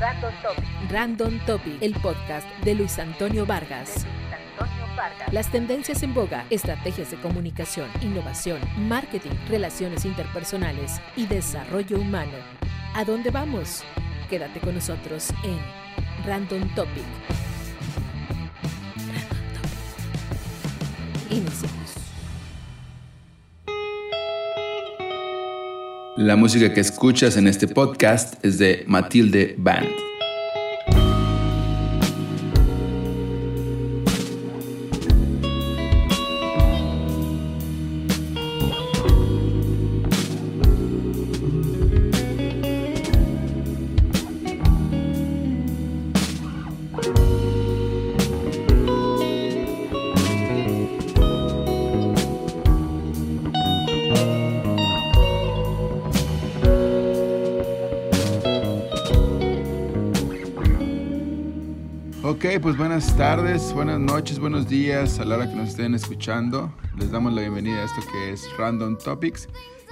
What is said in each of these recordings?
Random Topic. Random Topic, el podcast de Luis Antonio Vargas. Las tendencias en boga, estrategias de comunicación, innovación, marketing, relaciones interpersonales y desarrollo humano. ¿A dónde vamos? Quédate con nosotros en Random Topic. Random Topic. Iniciamos. La música que escuchas en este podcast es de Matilde Band. Ok, pues buenas tardes, buenas noches, buenos días a la hora que nos estén escuchando. Les damos la bienvenida a esto que es Random Topics.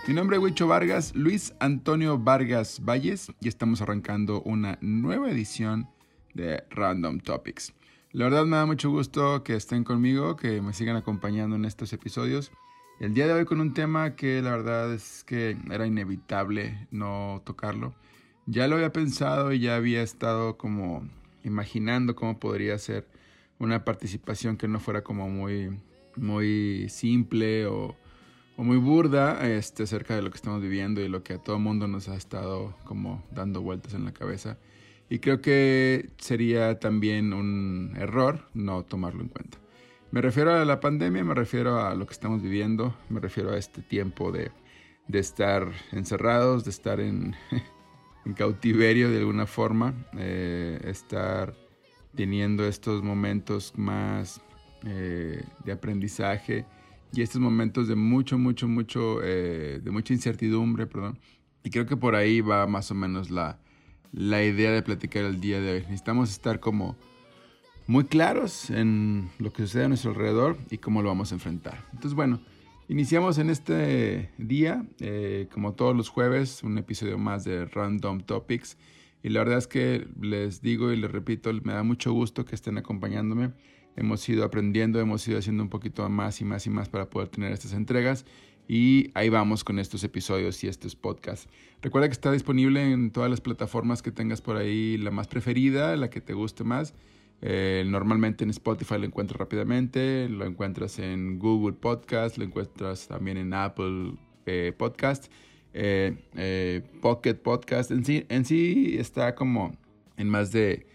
Mi nombre es Huicho Vargas, Luis Antonio Vargas Valles, y estamos arrancando una nueva edición de Random Topics. La verdad me da mucho gusto que estén conmigo, que me sigan acompañando en estos episodios. El día de hoy con un tema que la verdad es que era inevitable no tocarlo. Ya lo había pensado y ya había estado como imaginando cómo podría ser una participación que no fuera como muy, muy simple o, o muy burda este, acerca de lo que estamos viviendo y lo que a todo mundo nos ha estado como dando vueltas en la cabeza. Y creo que sería también un error no tomarlo en cuenta. Me refiero a la pandemia, me refiero a lo que estamos viviendo, me refiero a este tiempo de, de estar encerrados, de estar en, en cautiverio de alguna forma, eh, estar teniendo estos momentos más eh, de aprendizaje y estos momentos de mucho, mucho, mucho, eh, de mucha incertidumbre, perdón. Y creo que por ahí va más o menos la, la idea de platicar el día de hoy. Necesitamos estar como muy claros en lo que sucede a nuestro alrededor y cómo lo vamos a enfrentar. Entonces, bueno, iniciamos en este día, eh, como todos los jueves, un episodio más de Random Topics. Y la verdad es que les digo y les repito, me da mucho gusto que estén acompañándome. Hemos ido aprendiendo, hemos ido haciendo un poquito más y más y más para poder tener estas entregas. Y ahí vamos con estos episodios y estos podcasts. Recuerda que está disponible en todas las plataformas que tengas por ahí, la más preferida, la que te guste más. Eh, normalmente en Spotify lo encuentras rápidamente, lo encuentras en Google Podcast, lo encuentras también en Apple eh, Podcast, eh, Pocket Podcast. En sí, en sí está como en más de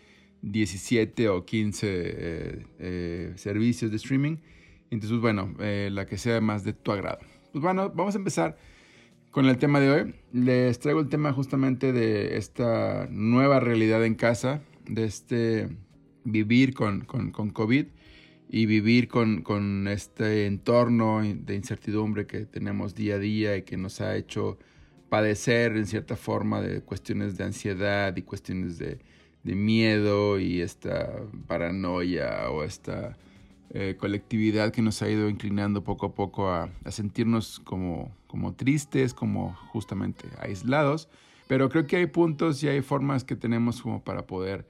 17 o 15 eh, eh, servicios de streaming. Entonces, bueno, la que sea más de tu agrado. Pues bueno, vamos a empezar con el tema de hoy. Les traigo el tema justamente de esta nueva realidad en casa, de este vivir con, con, con COVID y vivir con, con, este entorno de incertidumbre que tenemos día a día y que nos ha hecho padecer en cierta forma de cuestiones de ansiedad y cuestiones de, de miedo y esta paranoia o esta eh, colectividad que nos ha ido inclinando poco a poco a, a sentirnos como, como tristes, como justamente aislados. Pero creo que hay puntos y hay formas que tenemos como para poder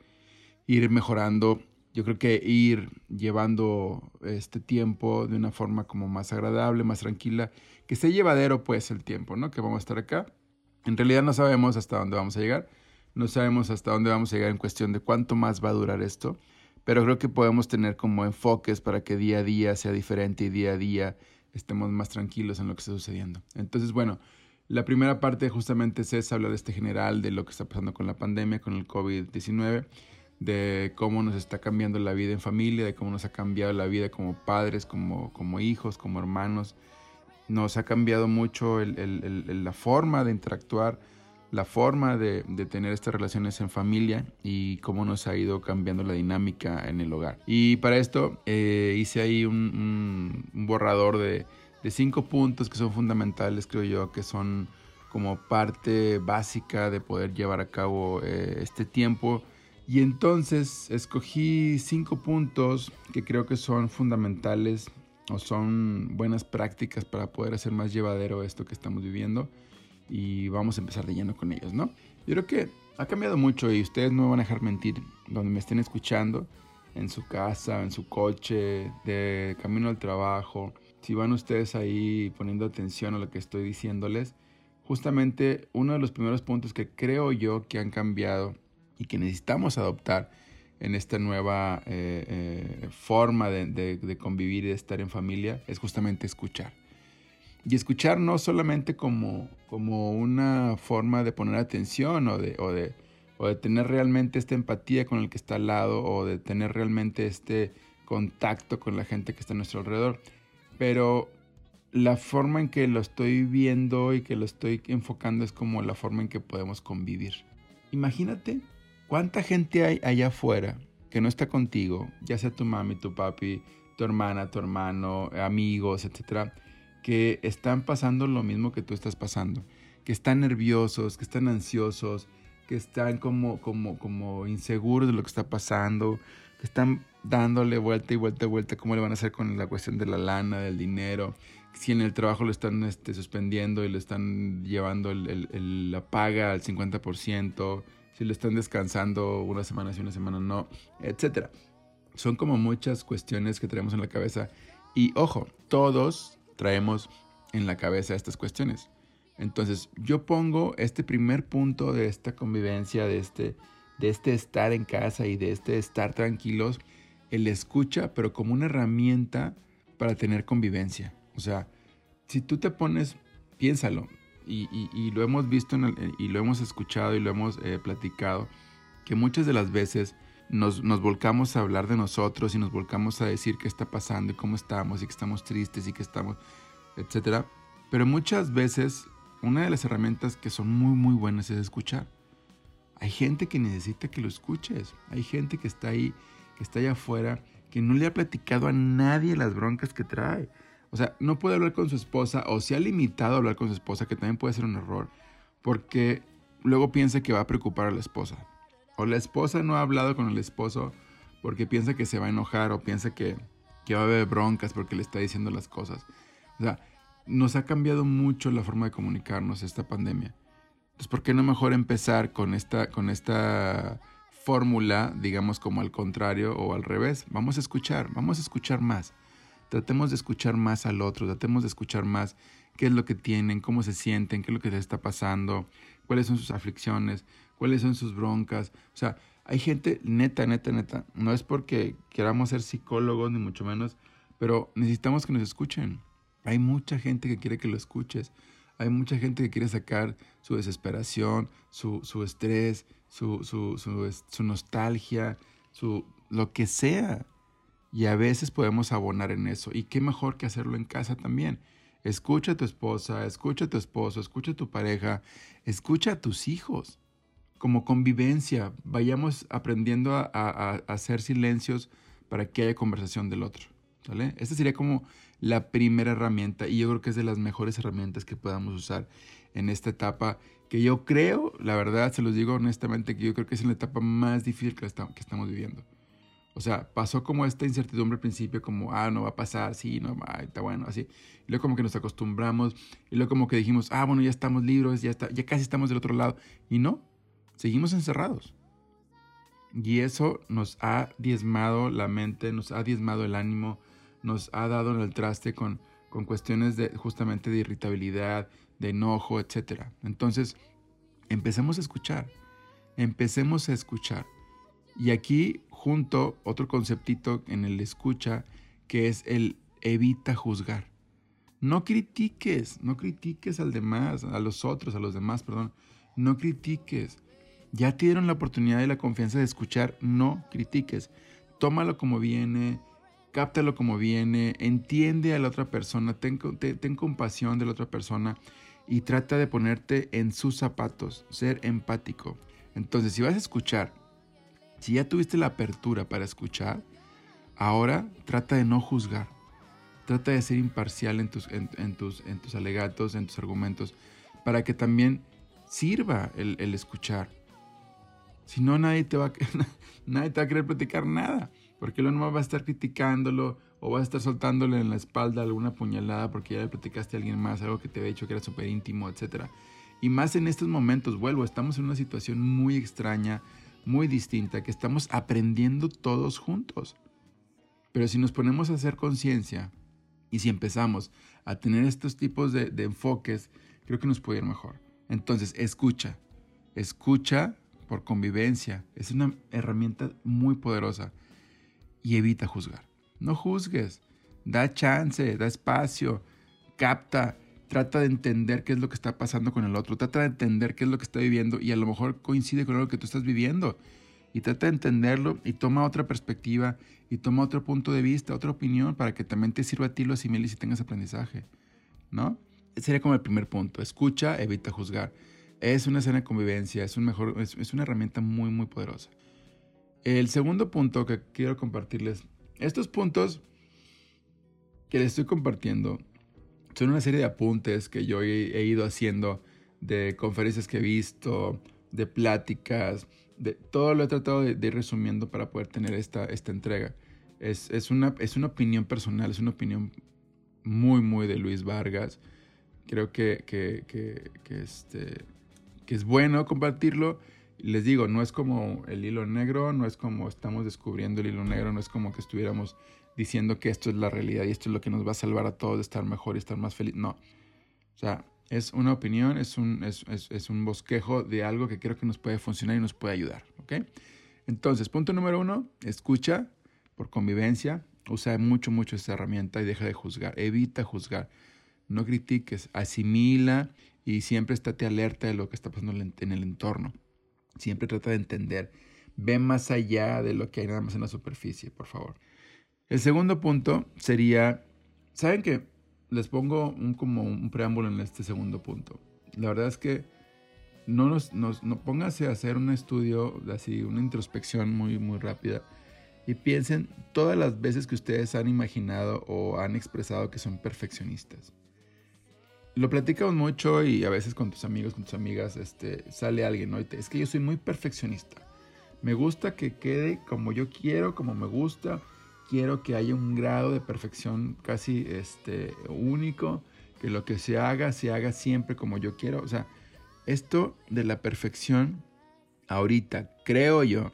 ir mejorando. Yo creo que ir llevando este tiempo de una forma como más agradable, más tranquila, que sea llevadero pues el tiempo, ¿no? Que vamos a estar acá. En realidad no sabemos hasta dónde vamos a llegar, no sabemos hasta dónde vamos a llegar en cuestión de cuánto más va a durar esto, pero creo que podemos tener como enfoques para que día a día sea diferente y día a día estemos más tranquilos en lo que está sucediendo. Entonces, bueno, la primera parte justamente es hablar de este general, de lo que está pasando con la pandemia, con el COVID-19 de cómo nos está cambiando la vida en familia, de cómo nos ha cambiado la vida como padres, como, como hijos, como hermanos. Nos ha cambiado mucho la forma de interactuar, la forma de, de, tener estas relaciones en familia y cómo nos ha ido cambiando la dinámica en el hogar. Y para esto eh, hice ahí un borrador de, de cinco puntos que son fundamentales, creo yo, que son como parte básica de poder llevar a cabo eh, este tiempo y entonces escogí cinco puntos que creo que son fundamentales o son buenas prácticas para poder hacer más llevadero esto que estamos viviendo y vamos a empezar de lleno con ellos, ¿no? Yo creo que ha cambiado mucho y ustedes no me van a dejar mentir. Donde me estén escuchando, en su casa, en su coche, de camino al trabajo, si van ustedes ahí poniendo atención a lo que estoy diciéndoles, justamente uno de los primeros puntos que creo yo que han cambiado y que necesitamos adoptar en esta nueva eh, eh, forma de, convivir y de estar en familia es justamente escuchar. Y escuchar no solamente como, como una forma de poner atención o de, o de, o de tener realmente esta empatía con el que está al lado o de tener realmente este contacto con la gente que está a nuestro alrededor, pero la forma en que lo estoy viendo y que lo estoy enfocando es como la forma en que podemos convivir. Imagínate cuánta gente hay allá afuera que no está contigo, ya sea tu mami, tu papi, tu hermana, tu hermano, amigos, etcétera, que están pasando lo mismo que tú estás pasando, que están nerviosos, que están ansiosos, que están como, como, como inseguros de lo que está pasando, que están dándole vuelta y vuelta y vuelta cómo le van a hacer con la cuestión de la lana, del dinero, si en el trabajo lo están este, suspendiendo y le están llevando la paga al 50%, si lo están descansando una semana sí, una semana no, etc. Son como muchas cuestiones que tenemos en la cabeza. Y ojo, todos traemos en la cabeza estas cuestiones. Entonces, yo pongo este primer punto de esta convivencia, de este, de este estar en casa y de este estar tranquilos, el escucha, pero como una herramienta para tener convivencia. O sea, si tú te pones, piénsalo, y, lo hemos visto y lo hemos escuchado y lo hemos eh, platicado, que muchas de las veces nos, nos, volcamos a hablar de nosotros y nos volcamos a decir qué está pasando y cómo estamos y que estamos tristes y que estamos, etc. Pero muchas veces una de las herramientas que son muy muy buenas es escuchar. Hay gente que necesita que lo escuches. Hay gente que está ahí, que está allá afuera, que no le ha platicado a nadie las broncas que trae. O sea, no puede hablar con su esposa o se ha limitado a hablar con su esposa, que también puede ser un error, porque luego piensa que va a preocupar a la esposa. O la esposa no ha hablado con el esposo porque piensa que se va a enojar o piensa que, va a haber broncas porque le está diciendo las cosas. O sea, nos ha cambiado mucho la forma de comunicarnos esta pandemia. Entonces, ¿por qué no mejor empezar con esta, con esta fórmula, digamos como al contrario o al revés? Vamos a escuchar, vamos a escuchar más. Tratemos de escuchar más al otro, tratemos de escuchar más qué es lo que tienen, cómo se sienten, qué es lo que les está pasando, cuáles son sus aflicciones, cuáles son sus broncas. O sea, hay gente neta, neta, neta. No es porque queramos ser psicólogos, ni mucho menos, pero necesitamos que nos escuchen. Hay mucha gente que quiere que lo escuches. Hay mucha gente que quiere sacar su desesperación, su, su estrés, su, su, su, nostalgia, su, lo que sea. Y a veces podemos abonar en eso. Y qué mejor que hacerlo en casa también. Escucha a tu esposa, escucha a tu esposo, escucha a tu pareja, escucha a tus hijos. Como convivencia, vayamos aprendiendo a, hacer silencios para que haya conversación del otro. ¿Sale? Esta sería como la primera herramienta y yo creo que es de las mejores herramientas que podamos usar en esta etapa que yo creo, la verdad, se los digo honestamente, que yo creo que es la etapa más difícil que estamos viviendo. O sea, pasó como esta incertidumbre al principio, como, ah, no va a pasar, sí, no, está bueno, así. Y luego como que nos acostumbramos, y luego como que dijimos, ah, bueno, ya estamos libres, ya, está, ya casi estamos del otro lado. Y no, seguimos encerrados. Y eso nos ha diezmado la mente, nos ha diezmado el ánimo, nos ha dado en el traste con, con cuestiones de, justamente de irritabilidad, de enojo, etc. Entonces, empecemos a escuchar, empecemos a escuchar. Y aquí junto otro conceptito en el escucha que es el evita juzgar. No critiques, no critiques al demás, a los otros, a los demás, perdón. No critiques. Ya te dieron la oportunidad y la confianza de escuchar, no critiques. Tómalo como viene, cáptalo como viene, entiende a la otra persona, ten, ten compasión de la otra persona y trata de ponerte en sus zapatos, ser empático. Entonces, si vas a escuchar si ya tuviste la apertura para escuchar, ahora trata de no juzgar. Trata de ser imparcial en tus, en, tus, en tus alegatos, en tus argumentos, para que también sirva el, escuchar. Si no, nadie te, va a, nadie te va a querer platicar nada, porque lo no va a estar criticándolo o va a estar soltándole en la espalda alguna puñalada porque ya le platicaste a alguien más, algo que te había dicho que era súper íntimo, etc. Y más en estos momentos, vuelvo, estamos en una situación muy extraña, muy distinta, que estamos aprendiendo todos juntos. Pero si nos ponemos a hacer conciencia y si empezamos a tener estos tipos de, enfoques, creo que nos puede ir mejor. Entonces, escucha, escucha por convivencia. Es una herramienta muy poderosa. Y evita juzgar. No juzgues. Da chance, da espacio, capta, trata de entender qué es lo que está pasando con el otro, trata de entender qué es lo que está viviendo y a lo mejor coincide con lo que tú estás viviendo. Y trata de entenderlo y toma otra perspectiva y toma otro punto de vista, otra opinión para que también te sirva a ti, lo asimiles y tengas aprendizaje. ¿No? Sería como el primer punto. Escucha, evita juzgar. Es una escena de convivencia, es, un mejor, es, una herramienta muy, muy poderosa. El segundo punto que quiero compartirles, estos puntos que les estoy compartiendo son una serie de apuntes que yo he, ido haciendo de conferencias que he visto, de pláticas, de todo lo he tratado de, ir resumiendo para poder tener esta, esta entrega. Es, es, una, es una opinión personal, es una opinión muy, muy de Luis Vargas. Creo que, que, que, que este, que es bueno compartirlo. Les digo, no es como el hilo negro, no es como estamos descubriendo el hilo negro, no es como que estuviéramos diciendo que esto es la realidad y esto es lo que nos va a salvar a todos de estar mejor y estar más feliz. No. O sea, es una opinión, es un, es, es, un bosquejo de algo que creo que nos puede funcionar y nos puede ayudar. ¿Ok? Entonces, punto número uno, escucha por convivencia. Usa mucho, mucho esta herramienta y deja de juzgar. Evita juzgar. No critiques, asimila y siempre estate alerta de lo que está pasando en el entorno. Siempre trata de entender. Ve más allá de lo que hay nada más en la superficie, por favor. El segundo punto sería, ¿saben qué? Les pongo un, como un preámbulo en este segundo punto. La verdad es que no nos, nos no póngase a hacer un estudio, así, una introspección muy, muy rápida y piensen todas las veces que ustedes han imaginado o han expresado que son perfeccionistas lo platicamos mucho y a veces con tus amigos, con tus amigas, este, sale alguien, ¿no? es que yo soy muy perfeccionista. Me gusta que quede como yo quiero, como me gusta. Quiero que haya un grado de perfección casi este, único, que lo que se haga, se haga siempre como yo quiero. O sea, esto de la perfección, ahorita, creo yo,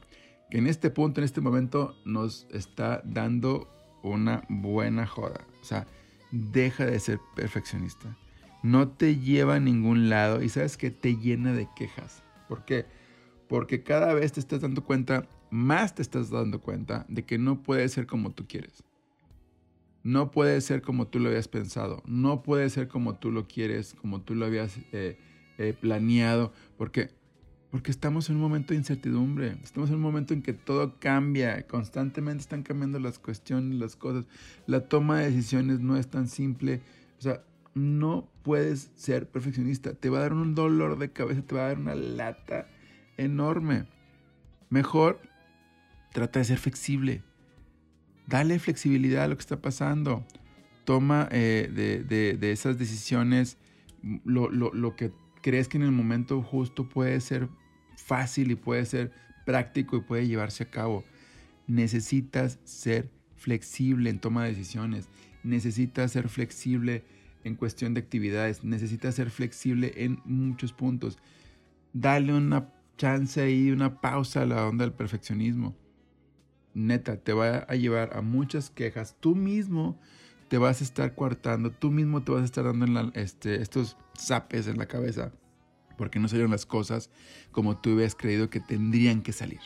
que en este punto, en este momento, nos está dando una buena joda. O sea, deja de ser perfeccionista no te lleva a ningún lado y sabes que te llena de quejas. ¿Por qué? Porque cada vez te estás dando cuenta, más te estás dando cuenta de que no puede ser como tú quieres. No puede ser como tú lo habías pensado. No puede ser como tú lo quieres, como tú lo habías eh, eh, planeado. Porque, porque estamos en un momento de incertidumbre. Estamos en un momento en que todo cambia. Constantemente están cambiando las cuestiones, las cosas. La toma de decisiones no es tan simple. O sea, no puedes ser perfeccionista. Te va a dar un dolor de cabeza, te va a dar una lata enorme. Mejor trata de ser flexible. Dale flexibilidad a lo que está pasando. Toma eh, de, esas decisiones lo, lo que crees que en el momento justo puede ser fácil y puede ser práctico y puede llevarse a cabo. Necesitas ser flexible en toma de decisiones. Necesitas ser flexible en cuestión de actividades. Necesitas ser flexible en muchos puntos. Dale una chance ahí, una pausa a la onda del perfeccionismo. Neta, te va a llevar a muchas quejas. Tú mismo te vas a estar coartando, tú mismo te vas a estar dando en este, estos zapes en la cabeza porque no salieron las cosas como tú hubieras creído que tendrían que salir.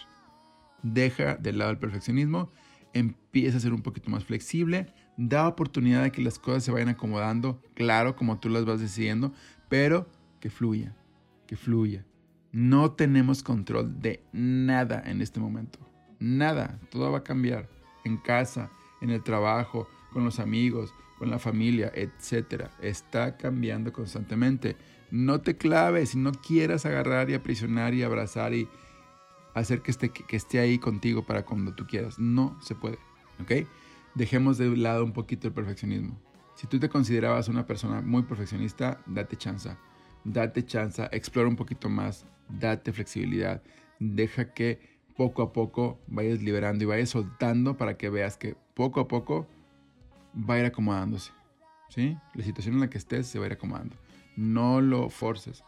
Deja de lado el perfeccionismo, empieza a ser un poquito más flexible da oportunidad de que las cosas se vayan acomodando, claro, como tú las vas decidiendo, pero que fluya, que fluya. No tenemos control de nada en este momento. Nada, todo va a cambiar. En casa, en el trabajo, con los amigos, con la familia, etc. Está cambiando constantemente. No te claves no quieras agarrar y aprisionar y abrazar y hacer que esté, que esté ahí contigo para cuando tú quieras. No se puede. ¿Ok? dejemos de lado un poquito el perfeccionismo. Si tú te considerabas una persona muy perfeccionista, date chance. Date chance, explora un poquito más, date flexibilidad. Deja que poco a poco vayas liberando y vayas soltando para que veas que poco a poco va a ir acomodándose. ¿sí? La situación en la que estés se va a ir acomodando. No lo forces.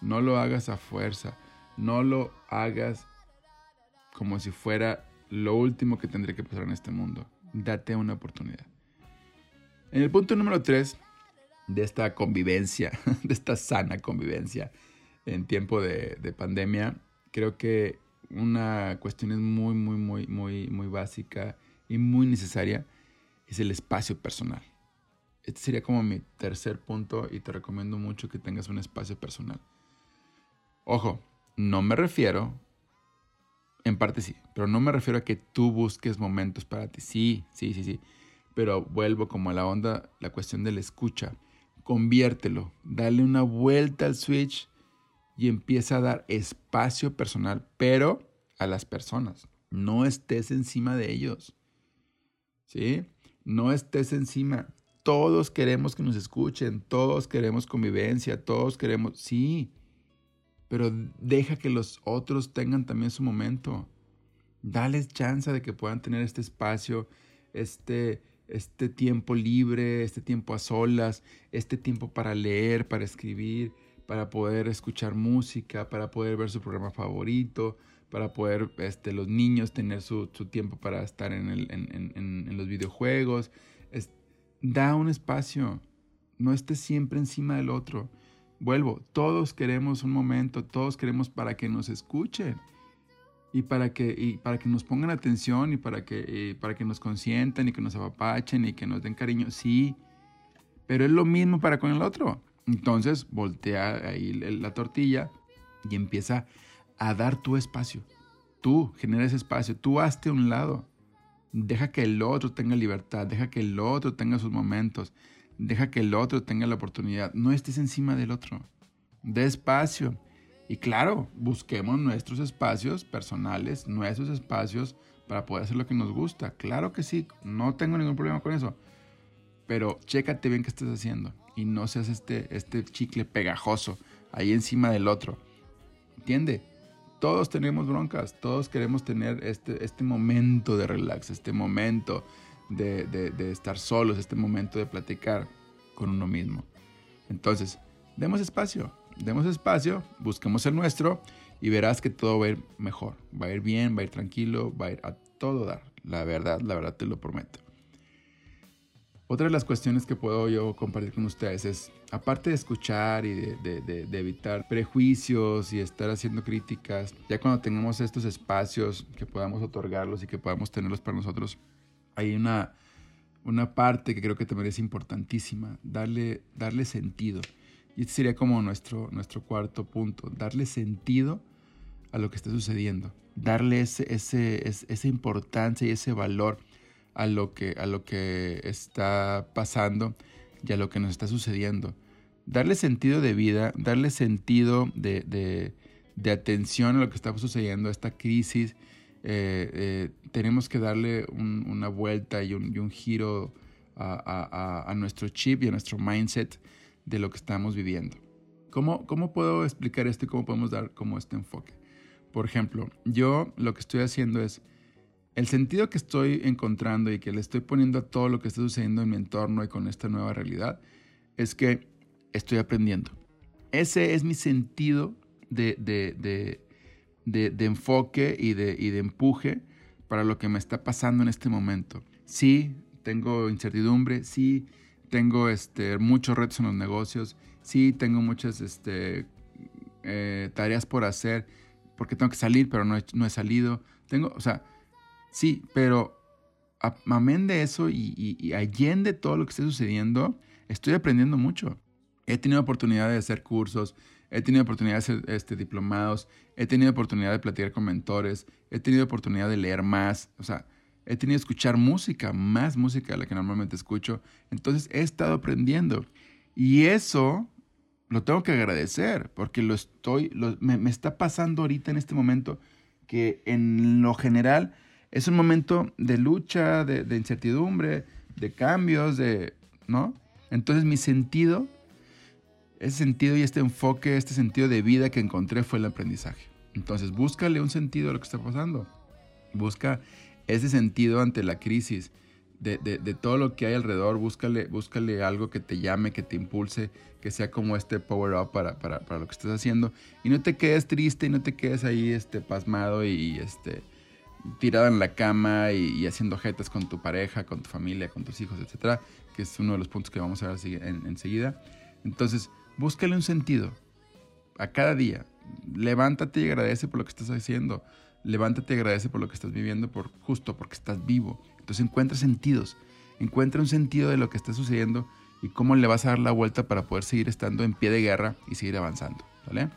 No lo hagas a fuerza. No lo hagas como si fuera lo último que tendría que pasar en este mundo. Date una oportunidad. En el punto número 3 de esta convivencia, de esta sana convivencia en tiempo de, de pandemia, creo que una cuestión es muy, muy, muy, muy, muy básica y muy necesaria es el espacio personal. Este sería como mi tercer punto y te recomiendo mucho que tengas un espacio personal. Ojo, no me refiero, en parte sí, pero no me refiero a que tú busques momentos para ti. Sí, sí, sí, sí. Pero vuelvo como a la onda, la cuestión de la escucha. Conviértelo, dale una vuelta al switch y empieza a dar espacio personal, pero a las personas. No estés encima de ellos. ¿Sí? No estés encima. Todos queremos que nos escuchen, todos queremos convivencia, todos queremos, sí, pero deja que los otros tengan también su momento. Dales chance de que puedan tener este espacio, este, este tiempo libre, este tiempo a solas, este tiempo para leer, para escribir, para poder escuchar música, para poder ver su programa favorito, para poder este, los niños tener su, tiempo para estar en, en, los videojuegos. da un espacio, no estés siempre encima del otro. Vuelvo, todos queremos un momento, todos queremos para que nos escuchen y para que, y para que nos pongan atención y para que, para que nos consientan y que nos apapachen y que nos den cariño. Sí, pero es lo mismo para con el otro. Entonces voltea ahí la tortilla y empieza a dar tu espacio. Tú genera ese espacio, tú hazte un lado. Deja que el otro tenga libertad, deja que el otro tenga sus momentos, deja que el otro tenga la oportunidad. No estés encima del otro. Despacio. Y claro, busquemos nuestros espacios personales, nuestros espacios para poder hacer lo que nos gusta. Claro que sí, no tengo ningún problema con eso. Pero chécate bien qué estás haciendo y no seas este, este chicle pegajoso ahí encima del otro. ¿Entiende? Todos tenemos broncas, todos queremos tener este, este momento de relax, este momento de, de estar solos, este momento de platicar con uno mismo. Entonces, demos espacio, demos espacio, busquemos el nuestro y verás que todo va a ir mejor, va a ir bien, va a ir tranquilo, va a ir a todo dar. La verdad, la verdad te lo prometo. Otra de las cuestiones que puedo yo compartir con ustedes es, aparte de escuchar y de, evitar prejuicios y estar haciendo críticas, ya cuando tengamos estos espacios que podamos otorgarlos y que podamos tenerlos para nosotros, hay una, una parte que creo que también es importantísima, darle, darle sentido. Y este sería como nuestro, nuestro cuarto punto, darle sentido a lo que está sucediendo, darle ese, ese, esa importancia y ese valor a lo que, a lo que está pasando y a lo que nos está sucediendo. Darle sentido de vida, darle sentido de, atención a lo que está sucediendo, a esta crisis. Eh, eh, tenemos que darle una vuelta y un, giro a, nuestro chip y a nuestro mindset de lo que estamos viviendo. ¿Cómo, ¿Cómo puedo explicar esto y cómo podemos dar como este enfoque? Por ejemplo, yo lo que estoy haciendo es el sentido que estoy encontrando y que le estoy poniendo a todo lo que está sucediendo en mi entorno y con esta nueva realidad es que estoy aprendiendo. Ese es mi sentido de, enfoque y de, y de empuje para lo que me está pasando en este momento. Sí, tengo incertidumbre, sí, tengo este, muchos retos en los negocios, sí, tengo muchas este, eh, tareas por hacer, porque tengo que salir, pero no he, no he salido. Tengo, o sea, Sí, pero amén de eso y, y, allende todo lo que está sucediendo, estoy aprendiendo mucho. He tenido oportunidad de hacer cursos, he tenido oportunidad de hacer este, diplomados, he tenido oportunidad de platicar con mentores, he tenido oportunidad de leer más, o sea, he tenido que escuchar música, más música de la que normalmente escucho. Entonces he estado aprendiendo. Y eso lo tengo que agradecer, porque lo estoy, me, me está pasando ahorita en este momento que en lo general es un momento de lucha, de, incertidumbre, de cambios, de, ¿no? Entonces mi sentido, ese sentido y este enfoque, este sentido de vida que encontré fue el aprendizaje. Entonces búscale un sentido a lo que está pasando. Busca ese sentido ante la crisis. de, todo lo que hay alrededor, búscale, búscale algo que te llame, que te impulse, que sea como este power up para, para, para, lo que estás haciendo. Y no te quedes triste y no te quedes ahí este, pasmado y, este, tirado en la cama y, haciendo jetas con tu pareja, con tu familia, con tus hijos, etcétera, que es uno de los puntos que vamos a ver enseguida. Entonces, búscale un sentido a cada día. Levántate y agradece por lo que estás haciendo. Levántate y agradece por lo que estás viviendo, por justo porque estás vivo. Entonces encuentra sentidos, encuentra un sentido de lo que está sucediendo y cómo le vas a dar la vuelta para poder seguir estando en pie de guerra y seguir avanzando, ¿vale?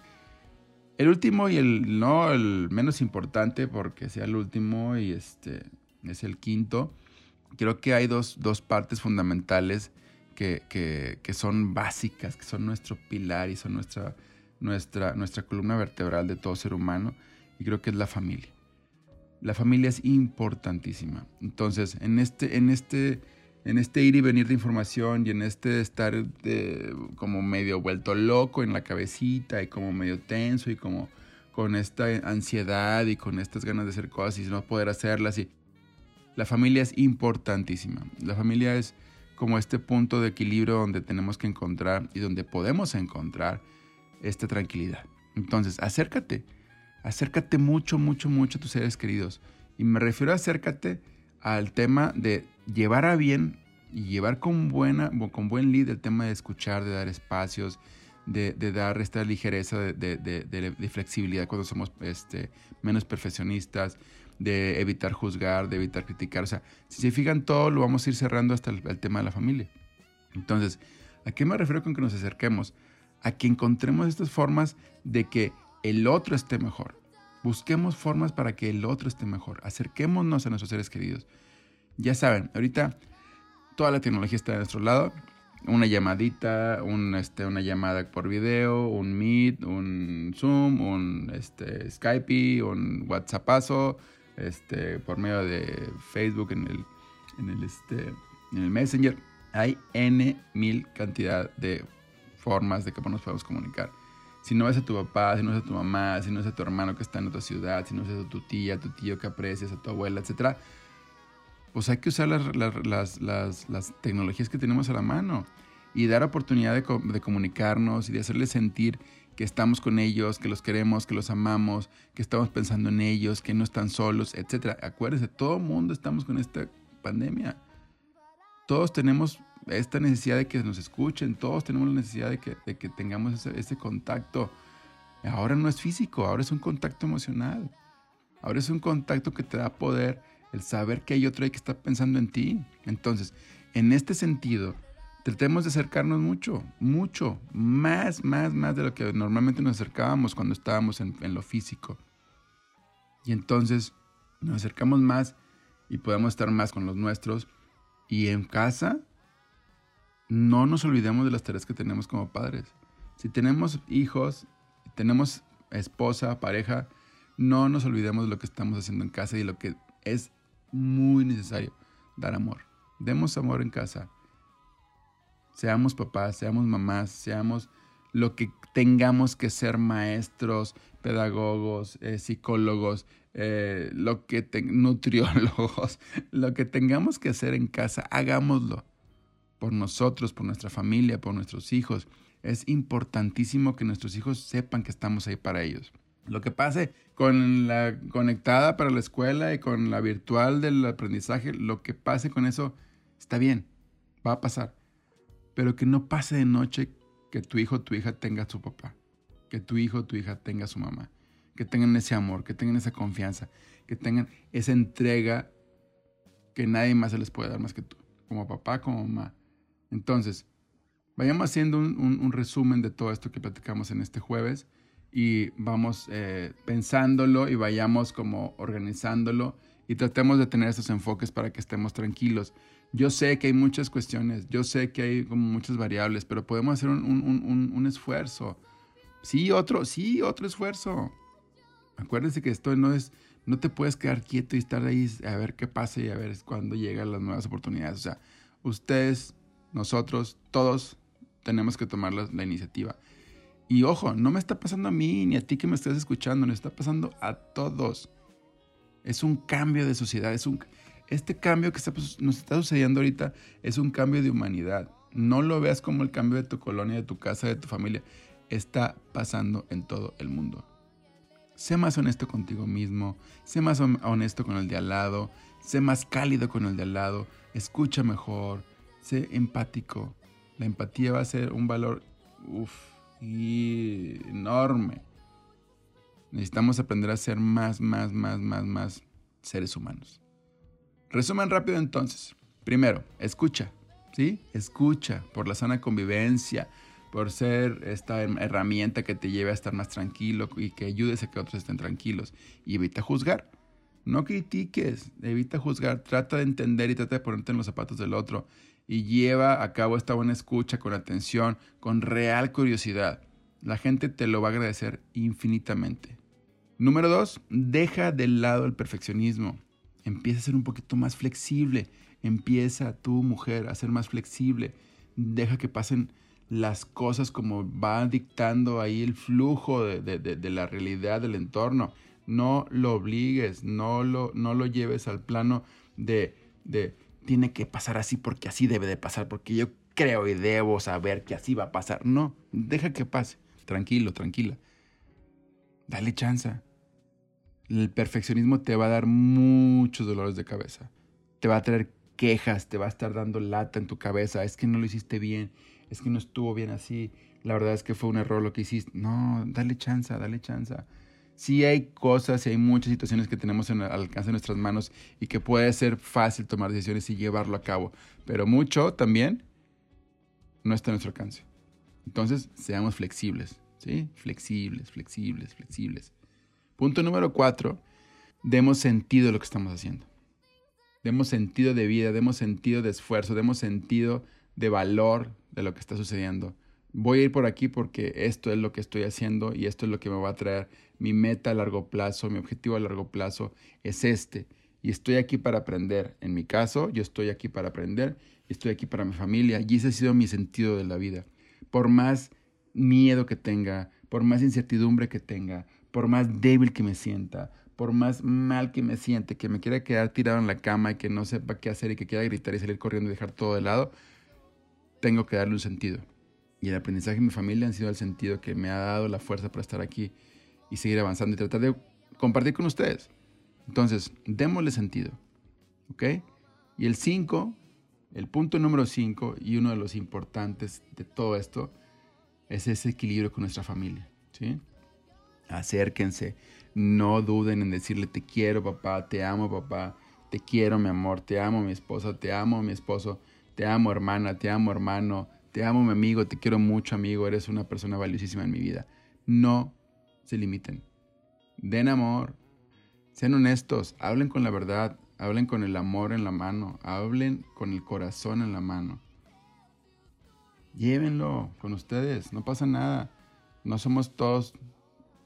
El último y el no el menos importante porque sea el último y este es el quinto. Creo que hay dos, partes fundamentales que, que, son básicas, que son nuestro pilar y son nuestra, nuestra, nuestra columna vertebral de todo ser humano y creo que es la familia la familia es importantísima. Entonces, en este, en este, en este ir y venir de información y en este estar como medio vuelto loco en la cabecita y como medio tenso y como con esta ansiedad y con estas ganas de hacer cosas y no poder hacerlas. Y la familia es importantísima. La familia es como este punto de equilibrio donde tenemos que encontrar y donde podemos encontrar esta tranquilidad. Entonces, acércate acércate mucho, mucho, mucho a tus seres queridos. Y me refiero a acércate al tema de llevar a bien y llevar con, buena, con buen lead el tema de escuchar, de dar espacios, de, dar esta ligereza de, flexibilidad cuando somos este, menos perfeccionistas, de evitar juzgar, de evitar criticar. O sea, si se fijan todo, lo vamos a ir cerrando hasta el, el tema de la familia. Entonces, ¿a qué me refiero con que nos acerquemos? A que encontremos estas formas de que el otro esté mejor. Busquemos formas para que el otro esté mejor. Acerquémonos a nuestros seres queridos. Ya saben, ahorita toda la tecnología está de nuestro lado. Una llamadita, un, este, una llamada por video, un Meet, un Zoom, un este, Skype, un WhatsAppazo, este, por medio de Facebook en el, en el, este, en el Messenger. Hay N mil cantidad de formas de cómo nos podemos comunicar si no ves a tu papá, si no ves a tu mamá, si no ves a tu hermano que está en otra ciudad, si no ves a tu tía, a tu tío que aprecias, a tu abuela, etc., pues hay que usar las, tecnologías que tenemos a la mano y dar oportunidad de, de, comunicarnos y de hacerles sentir que estamos con ellos, que los queremos, que los amamos, que estamos pensando en ellos, que no están solos, etc. Acuérdense, todo mundo estamos con esta pandemia. Todos tenemos esta necesidad de que nos escuchen, todos tenemos la necesidad de que, de que tengamos ese, contacto. Ahora no es físico, ahora es un contacto emocional. Ahora es un contacto que te da poder, el saber que hay otro que está pensando en ti. Entonces, en este sentido, tratemos de acercarnos mucho, mucho, más, más, más de lo que normalmente nos acercábamos cuando estábamos en, en lo físico. Y entonces nos acercamos más y podemos estar más con los nuestros. Y en casa, no nos olvidemos de las tareas que tenemos como padres. Si tenemos hijos, tenemos esposa, pareja, no nos olvidemos de lo que estamos haciendo en casa y lo que es muy necesario, dar amor. Demos amor en casa. Seamos papás, seamos mamás, seamos lo que tengamos que ser maestros, pedagogos, eh, psicólogos, eh, lo que nutriólogos, lo que tengamos que hacer en casa, hagámoslo por nosotros, por nuestra familia, por nuestros hijos. Es importantísimo que nuestros hijos sepan que estamos ahí para ellos. Lo que pase con la conectada para la escuela y con la virtual del aprendizaje, lo que pase con eso está bien, va a pasar. Pero que no pase de noche que tu hijo o tu hija tenga a su papá, que tu hijo o tu hija tenga a su mamá, que tengan ese amor, que tengan esa confianza, que tengan esa entrega que nadie más se les puede dar más que tú, como papá, como mamá. Entonces, vayamos haciendo un, resumen de todo esto que platicamos en este jueves y vamos eh, pensándolo y vayamos como organizándolo y tratemos de tener esos enfoques para que estemos tranquilos. Yo sé que hay muchas cuestiones, yo sé que hay como muchas variables, pero podemos hacer un, esfuerzo. Sí, otro, sí, otro esfuerzo. Acuérdense que esto no es, no te puedes quedar quieto y estar ahí a ver qué pasa y a ver cuándo llegan las nuevas oportunidades. O sea, ustedes nosotros, todos tenemos que tomar la, iniciativa. Y ojo, no me está pasando a mí ni a ti que me estés escuchando, nos está pasando a todos. Es un cambio de sociedad, es un, Este cambio que nos está sucediendo ahorita es un cambio de humanidad. No lo veas como el cambio de tu colonia, de tu casa, de tu familia. Está pasando en todo el mundo. Sé más honesto contigo mismo, sé más honesto con el de al lado, sé más cálido con el de al lado, escucha mejor, sé empático. La empatía va a ser un valor enorme. Necesitamos aprender a ser más, más, más, más, más seres humanos. Resumen rápido entonces. Primero, escucha, ¿sí? Escucha por la sana convivencia, por ser esta herramienta que te lleve a estar más tranquilo y que ayudes a que otros estén tranquilos. Y evita juzgar. No critiques, evita juzgar, trata de entender y trata de ponerte en los zapatos del otro y lleva a cabo esta buena escucha con atención, con real curiosidad. La gente te lo va a agradecer infinitamente. Número dos, deja de lado el perfeccionismo. Empieza a ser un poquito más flexible. Empieza tu mujer a ser más flexible. Deja que pasen las cosas como va dictando ahí el flujo de, la realidad del entorno. No lo obligues, no lo, no lo lleves al plano de, de tiene que pasar así porque así debe de pasar, porque yo creo y debo saber que así va a pasar. No, deja que pase. Tranquilo, tranquila. Dale chance. El perfeccionismo te va a dar muchos dolores de cabeza. Te va a traer quejas, te va a estar dando lata en tu cabeza. Es que no lo hiciste bien, es que no estuvo bien así. La verdad es que fue un error lo que hiciste. No, dale chance, dale chance. Sí hay cosas y hay muchas situaciones que tenemos al alcance de nuestras manos y que puede ser fácil tomar decisiones y llevarlo a cabo. Pero mucho también no está a nuestro alcance. Entonces, seamos flexibles, ¿sí? Flexibles, flexibles, flexibles. Punto número cuatro, demos sentido a lo que estamos haciendo. Demos sentido de vida, demos sentido de esfuerzo, demos sentido de valor de lo que está sucediendo. Voy a ir por aquí porque esto es lo que estoy haciendo y esto es lo que me va a traer mi meta a largo plazo, mi objetivo a largo plazo es este. Y estoy aquí para aprender. En mi caso, yo estoy aquí para aprender estoy aquí para mi familia. Y ese ha sido mi sentido de la vida. Por más miedo que tenga, por más incertidumbre que tenga, por más débil que me sienta, por más mal que me siente, que me quiera quedar tirado en la cama y que no sepa qué hacer y que quiera gritar y salir corriendo y dejar todo de lado, tengo que darle un sentido. Y el aprendizaje de mi familia han sido el sentido que me ha dado la fuerza para estar aquí y seguir avanzando y tratar de compartir con ustedes. Entonces, démosle sentido. ¿Ok? Y el 5, el punto número 5 y uno de los importantes de todo esto es ese equilibrio con nuestra familia. ¿Sí? acérquense, no duden en decirle te quiero papá, te amo papá, te quiero mi amor, te amo mi esposa, te amo mi esposo, te amo hermana, te amo hermano, te amo mi amigo, te quiero mucho amigo, eres una persona valiosísima en mi vida. No se limiten, den amor, sean honestos, hablen con la verdad, hablen con el amor en la mano, hablen con el corazón en la mano. Llévenlo con ustedes, no pasa nada. No somos todos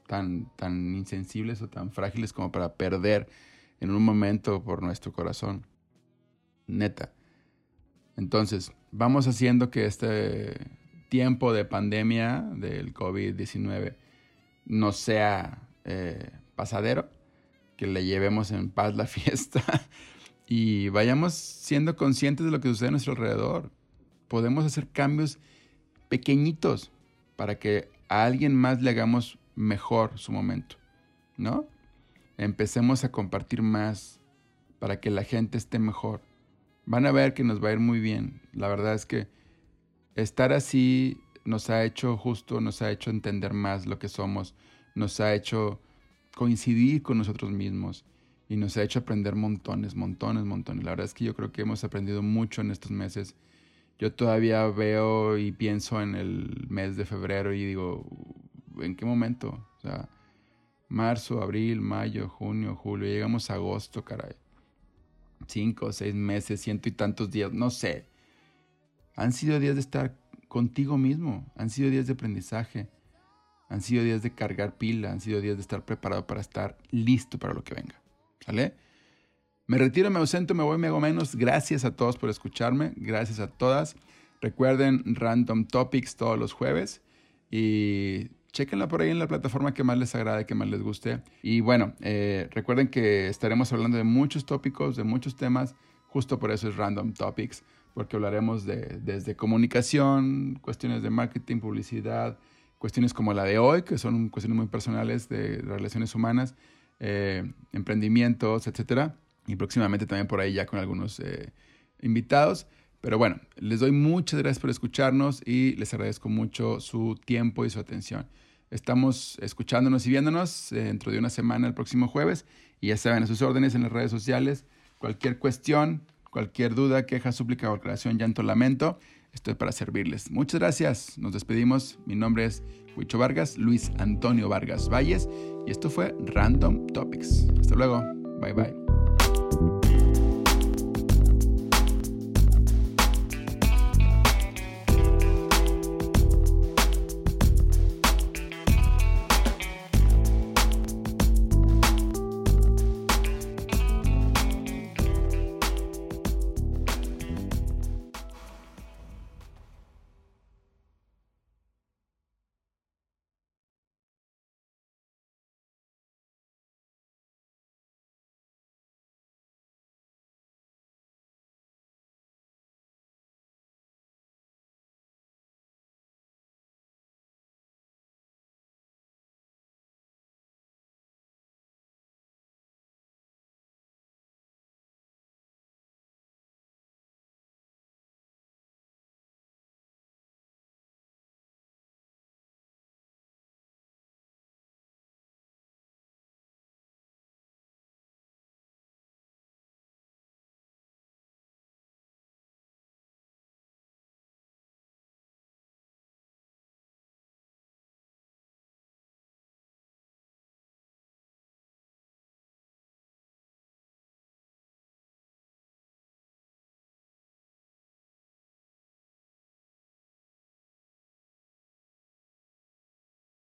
tan, insensibles o tan frágiles como para perder en un momento por nuestro corazón. Neta. Entonces, vamos haciendo que este tiempo de pandemia del COVID-19 no sea eh, pasadero, que le llevemos en paz la fiesta y vayamos siendo conscientes de lo que sucede a nuestro alrededor. Podemos hacer cambios pequeñitos para que a alguien más le hagamos mejor su momento, ¿no? Empecemos a compartir más para que la gente esté mejor. Van a ver que nos va a ir muy bien. La verdad es que estar así nos ha hecho justo, nos ha hecho entender más lo que somos, nos ha hecho coincidir con nosotros mismos y nos ha hecho aprender montones, montones, montones. La verdad es que yo creo que hemos aprendido mucho en estos meses. Yo todavía veo y pienso en el mes de febrero y digo, ¿en qué momento? Marzo, abril, mayo, junio, julio, llegamos a agosto, caray. Cinco seis meses, ciento y tantos días, no sé. Han sido días de estar contigo mismo, han sido días de aprendizaje, han sido días de cargar pila, han sido días de estar preparado para estar listo para lo que venga. ¿Sale? Me retiro, me ausento, me voy, me hago menos. Gracias a todos por escucharme, gracias a todas. Recuerden Random Topics todos los jueves. Y Chequenla por ahí en la plataforma que más les agrade, que más les guste. Y bueno, eh, recuerden que estaremos hablando de muchos tópicos, de muchos temas. Justo por eso es Random Topics, porque hablaremos de, desde comunicación, cuestiones de marketing, publicidad, cuestiones como la de hoy, que son cuestiones muy personales de relaciones humanas, eh, emprendimientos, etcétera. Y próximamente también por ahí ya con algunos eh, invitados. Pero bueno, les doy muchas gracias por escucharnos y les agradezco mucho su tiempo y su atención. Estamos escuchándonos y viéndonos eh, dentro de una semana, el próximo jueves. Y ya saben, a sus órdenes en las redes sociales. Cualquier cuestión, cualquier duda, queja, súplica o llanto, lamento, estoy para servirles. Muchas gracias. Nos despedimos. Mi nombre es Huicho Vargas, Luis Antonio Vargas Valles. Y esto fue Random Topics. Hasta luego. Bye bye.